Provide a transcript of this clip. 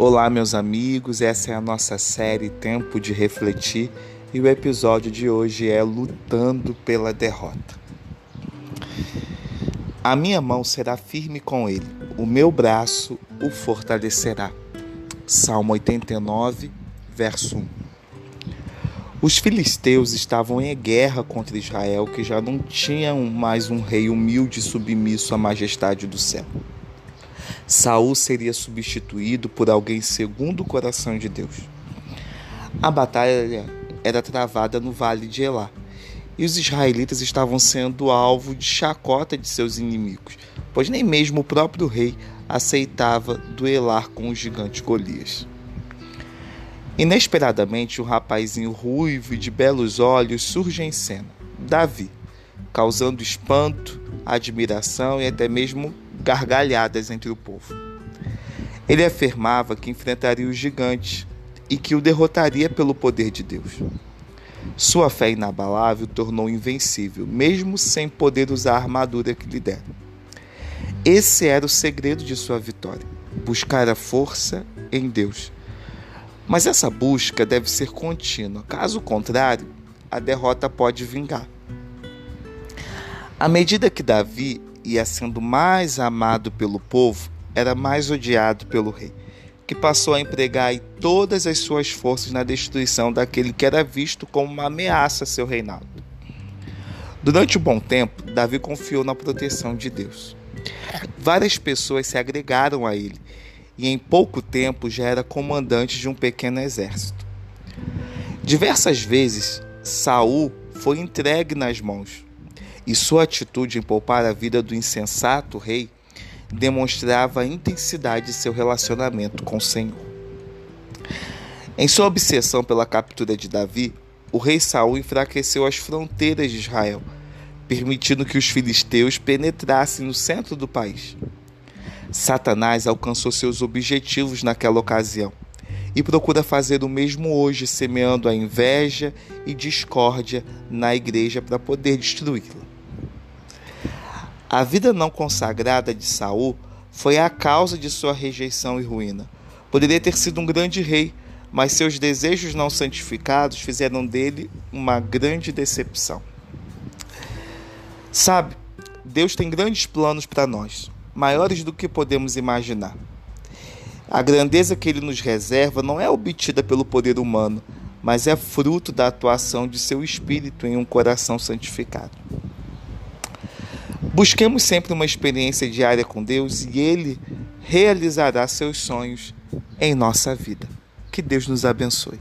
Olá, meus amigos, essa é a nossa série Tempo de Refletir e o episódio de hoje é Lutando pela Derrota. A minha mão será firme com ele, o meu braço o fortalecerá. Salmo 89, verso 1. Os filisteus estavam em guerra contra Israel, que já não tinham mais um rei humilde e submisso à majestade do céu. Saul seria substituído por alguém segundo o coração de Deus. A batalha era travada no vale de Elá, e os israelitas estavam sendo alvo de chacota de seus inimigos, pois nem mesmo o próprio rei aceitava duelar com o gigante Golias. Inesperadamente, um rapazinho ruivo e de belos olhos surge em cena, Davi, causando espanto, admiração e até mesmo gargalhadas entre o povo. Ele afirmava que enfrentaria o gigante e que o derrotaria pelo poder de Deus. Sua fé inabalável tornou invencível, mesmo sem poder usar a armadura que lhe deram. Esse era o segredo de sua vitória: buscar a força em Deus. Mas essa busca deve ser contínua, caso contrário, a derrota pode vingar. À medida que Davi ia sendo mais amado pelo povo, era mais odiado pelo rei, que passou a empregar todas as suas forças na destruição daquele que era visto como uma ameaça a seu reinado. Durante um bom tempo, Davi confiou na proteção de Deus. Várias pessoas se agregaram a ele e em pouco tempo já era comandante de um pequeno exército. Diversas vezes, Saul foi entregue nas mãos e sua atitude em poupar a vida do insensato rei demonstrava a intensidade de seu relacionamento com o Senhor. Em sua obsessão pela captura de Davi, o rei Saul enfraqueceu as fronteiras de Israel, permitindo que os filisteus penetrassem no centro do país. Satanás alcançou seus objetivos naquela ocasião e procura fazer o mesmo hoje, semeando a inveja e discórdia na igreja para poder destruí-la. A vida não consagrada de Saul foi a causa de sua rejeição e ruína. Poderia ter sido um grande rei, mas seus desejos não santificados fizeram dele uma grande decepção. Sabe, Deus tem grandes planos para nós, maiores do que podemos imaginar. A grandeza que ele nos reserva não é obtida pelo poder humano, mas é fruto da atuação de seu espírito em um coração santificado. Busquemos sempre uma experiência diária com Deus e Ele realizará seus sonhos em nossa vida. Que Deus nos abençoe.